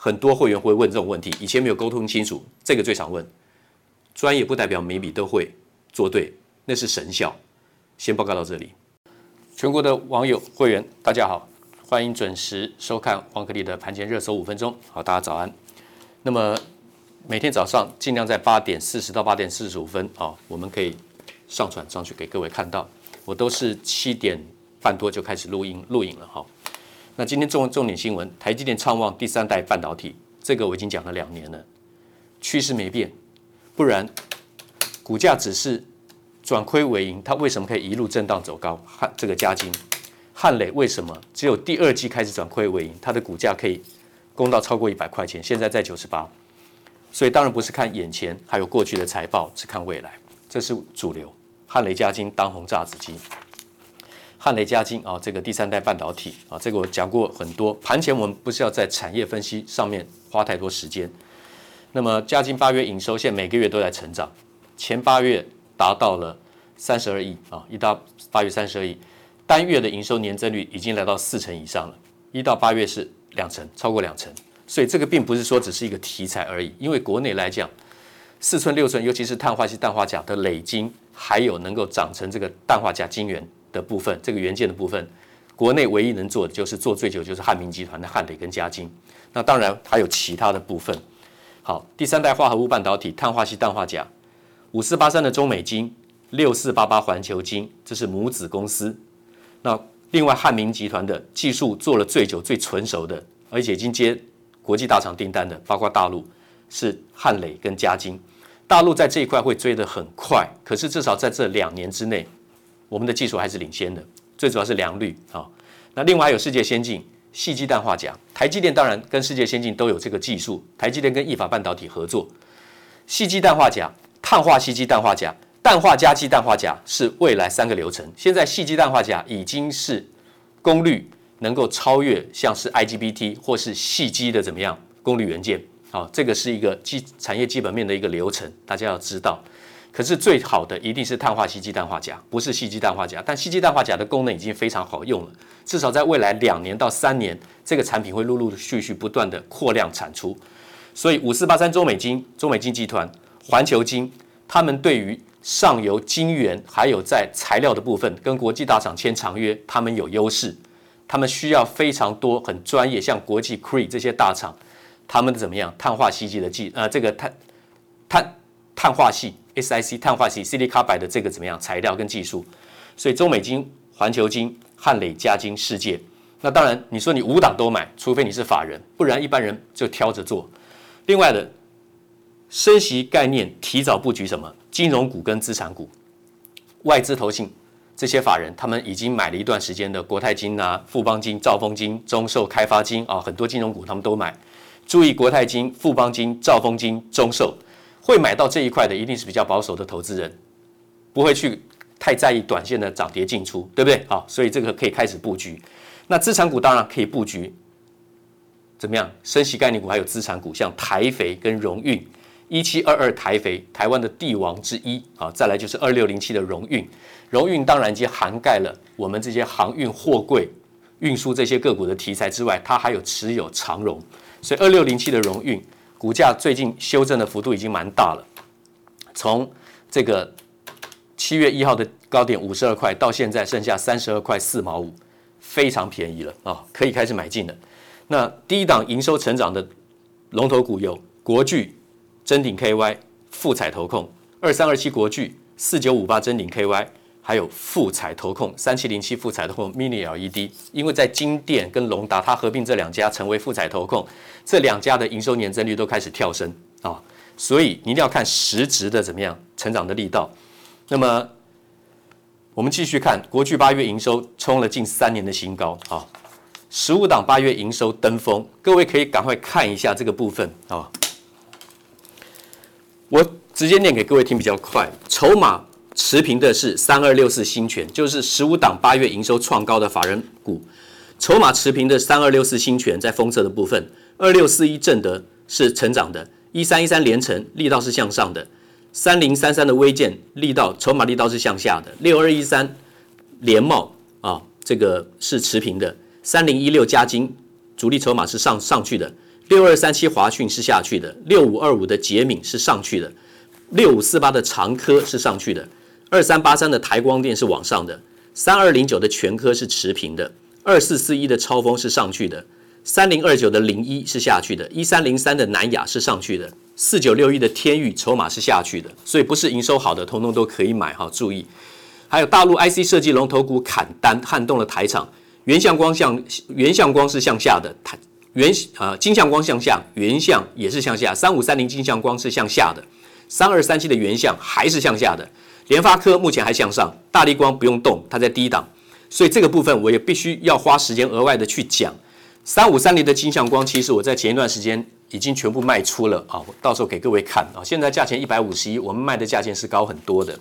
很多会员会问这种问题，以前没有沟通清楚，这个最常问。专业不代表每笔都会做对，那是神效。先报告到这里，全国的网友会员大家好。欢迎准时收看王可立的盘前热搜五分钟。好，大家早安。那么每天早上尽量在八点四十到八点四十五分啊，我们可以上传上去给各位看到。我都是七点半多就开始录音录影了哈。那今天重重点新闻，台积电畅旺第三代半导体，这个我已经讲了两年了，趋势没变，不然股价只是转亏为盈，它为什么可以一路震荡走高？看这个嘉晶。汉磊为什么只有第二季开始转亏为盈？它的股价可以攻到超过一百块钱，现在在九十八，所以当然不是看眼前，还有过去的财报，只看未来，这是主流。汉磊嘉晶当红炸子鸡，汉磊嘉晶啊，这个第三代半导体啊，这个我讲过很多。盘前我们不是要在产业分析上面花太多时间。那么嘉晶八月营收现在每个月都在成长，前八月达到了三十二亿啊，一到八月三十二亿。单月的营收年增率已经来到四成以上了，一到八月是两成，超过两成，所以这个并不是说只是一个题材而已。因为国内来讲，四寸、六寸，尤其是碳化矽、氮化镓的累晶，还有能够长成这个氮化镓晶圆的部分，这个元件的部分，国内唯一能做的就是做最久就是汉明集团的汉磊跟嘉晶。那当然还有其他的部分。好，第三代化合物半导体，碳化矽、氮化镓，五四八三的中美晶，六四八八环球晶，这是母子公司。那另外汉明集团的技术做了最久、最纯熟的，而且已经接国际大厂订单的，包括大陆是汉磊跟嘉晶。大陆在这一块会追得很快，可是至少在这两年之内，我们的技术还是领先的。最主要是良率啊。那另外还有世界先进细基氮化镓，台积电当然跟世界先进都有这个技术，台积电跟意法半导体合作，细基氮化镓、碳化细基氮化镓。氮化镓基氮化镓是未来三个流程。现在细基氮化镓已经是功率能够超越像是 IGBT 或是细基的怎么样功率元件。好，这个是一个基产业基本面的一个流程，大家要知道。可是最好的一定是碳化锡基氮化镓，不是锡基氮化镓。但锡基氮化镓的功能已经非常好用了，至少在未来两年到三年，这个产品会陆陆续续不断的扩量产出。所以五四八三中美金、中美金集团、环球金，他们对于上游晶圆还有在材料的部分跟国际大厂签长约，他们有优势。他们需要非常多很专业，像国际 Cree 这些大厂，他们怎么样？碳化锡基的技，呃，这个碳碳碳化矽 SiC 碳化矽 silicon carbide 的这个怎么样材料跟技术？所以中美金、环球金、汉磊、嘉金、世界，那当然你说你五档都买，除非你是法人，不然一般人就挑着做。另外的升息概念，提早布局什么？金融股跟资产股，外资投信。这些法人他们已经买了一段时间的国泰金啊、富邦金、兆丰金、中寿、开发金啊，很多金融股他们都买。注意国泰金、富邦金、兆丰金、中寿会买到这一块的，一定是比较保守的投资人，不会去太在意短线的涨跌进出，对不对？好，所以这个可以开始布局。那资产股当然可以布局，怎么样？升息概念股还有资产股，像台肥跟荣运。一七二二台肥，台湾的帝王之一啊，再来就是二六零七的荣运，荣运当然已经涵盖了我们这些航运货柜运输这些个股的题材之外，它还有持有长荣，所以二六零七的荣运股价最近修正的幅度已经蛮大了，从这个七月一号的高点五十二块到现在剩下三十二块四毛五，非常便宜了啊，可以开始买进了。那第一档营收成长的龙头股有国巨。臻鼎 KY、富彩投控、二三二七国巨、四九五八臻鼎 KY，还有富采投控、三七零七富采投控 Mini LED，因为在金电跟隆达，它合并这两家成为富采投控，这两家的营收年增率都开始跳升啊，所以你一定要看实质的怎么样成长的力道。那么我们继续看国巨八月营收冲了近三年的新高啊，十五档八月营收登峰，各位可以赶快看一下这个部分啊。我直接念给各位听比较快。筹码持平的是三二六四新权，就是十五档八月营收创高的法人股。筹码持平的三二六四新权在封测的部分，二六四一正德是成长的，一三一三连成力道是向上的，三零三三的微健力道筹码力道是向下的，六二一三联茂啊这个是持平的，三零一六嘉金主力筹码是上上去的。六二三七华讯是下去的，六五二五的杰敏是上去的，六五四八的长科是上去的，二三八三的台光电是往上的，三二零九的全科是持平的，二四四一的超丰是上去的，三零二九的零一是下去的，一三零三的南亚是上去的，四九六一的天钰筹码是下去的，所以不是营收好的，通通都可以买哈，注意。还有大陆 IC 设计龙头股砍单撼动了台厂，原相光向原相光是向下的，台。原啊，金相光向下，原相也是向下。三五三零金相光是向下的，三二三七的原相还是向下的。联发科目前还向上，大力光不用动，它在低档，所以这个部分我也必须要花时间额外的去讲。三五三零的金相光，其实我在前一段时间已经全部卖出了啊，到时候给各位看啊。现在价钱一百五十一，我们卖的价钱是高很多的。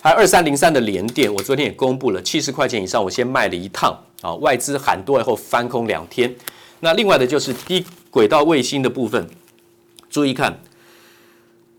还有二三零三的联电，我昨天也公布了，七十块钱以上我先卖了一趟啊，外资喊多以后翻空两天。那另外的就是低轨道卫星的部分，注意看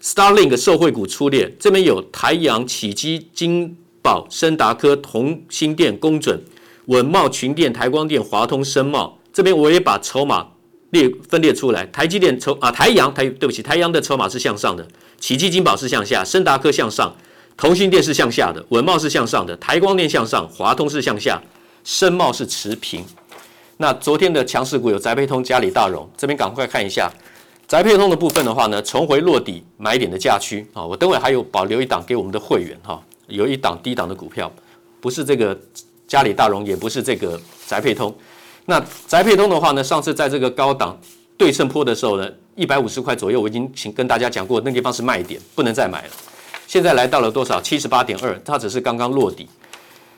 ，Starlink 受惠股出列，这边有台阳、启基、金宝、升达科、同心电、工准、稳茂、群电、台光电、华通、声茂，这边我也把筹码列分列出来。台积电筹啊，台阳台对不起，台阳的筹码是向上的，启基、金宝是向下，升达科向上，同心电是向下的，稳茂是向上的，台光电向上，华通是向下，声茂是持平。那昨天的强势股有宅配通、嘉里大荣，这边赶快看一下宅配通的部分的话呢，重回落底买点的价区啊。我等会还有保留一档给我们的会员哈，有一档低档的股票，不是这个嘉里大荣，也不是这个宅配通。那宅配通的话呢，上次在这个高档对称坡的时候呢，一百五十块左右，我已经请跟大家讲过，那地方是卖点，不能再买了。现在来到了多少？七十八点二，它只是刚刚落底。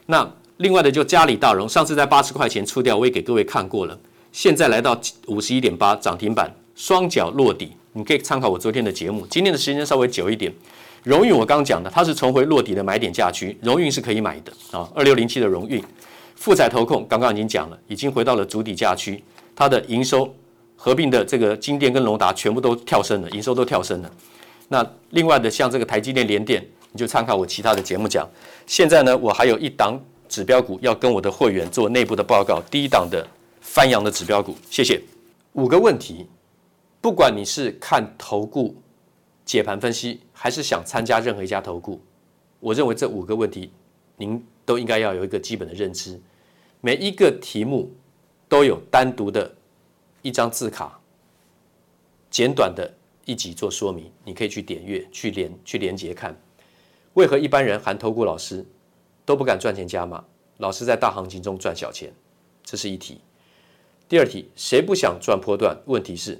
那另外的就嘉里大荣，上次在八十块钱出掉，我也给各位看过了。现在来到五十一点八，涨停板，双脚落底。你可以参考我昨天的节目。今天的时间稍微久一点。荣运我刚讲的，它是重回落底的买点价区，荣运是可以买的啊。二六零七的荣运，富采投控刚刚已经讲了，已经回到了主底价区，它的营收合并的这个金电跟隆达全部都跳升了，营收都跳升了。那另外的像这个台积电、联电。你就参考我其他的节目讲。现在呢，我还有一档指标股要跟我的会员做内部的报告，第一档的翻扬的指标股。谢谢。五个问题，不管你是看投顾解盘分析，还是想参加任何一家投顾，我认为这五个问题您都应该要有一个基本的认知。每一个题目都有单独的一张字卡，简短的一集做说明，你可以去点阅、去连、去连接看。为何一般人含投顾老师都不敢赚钱加码？老师在大行情中赚小钱，这是一题。第二题，谁不想赚波段？问题是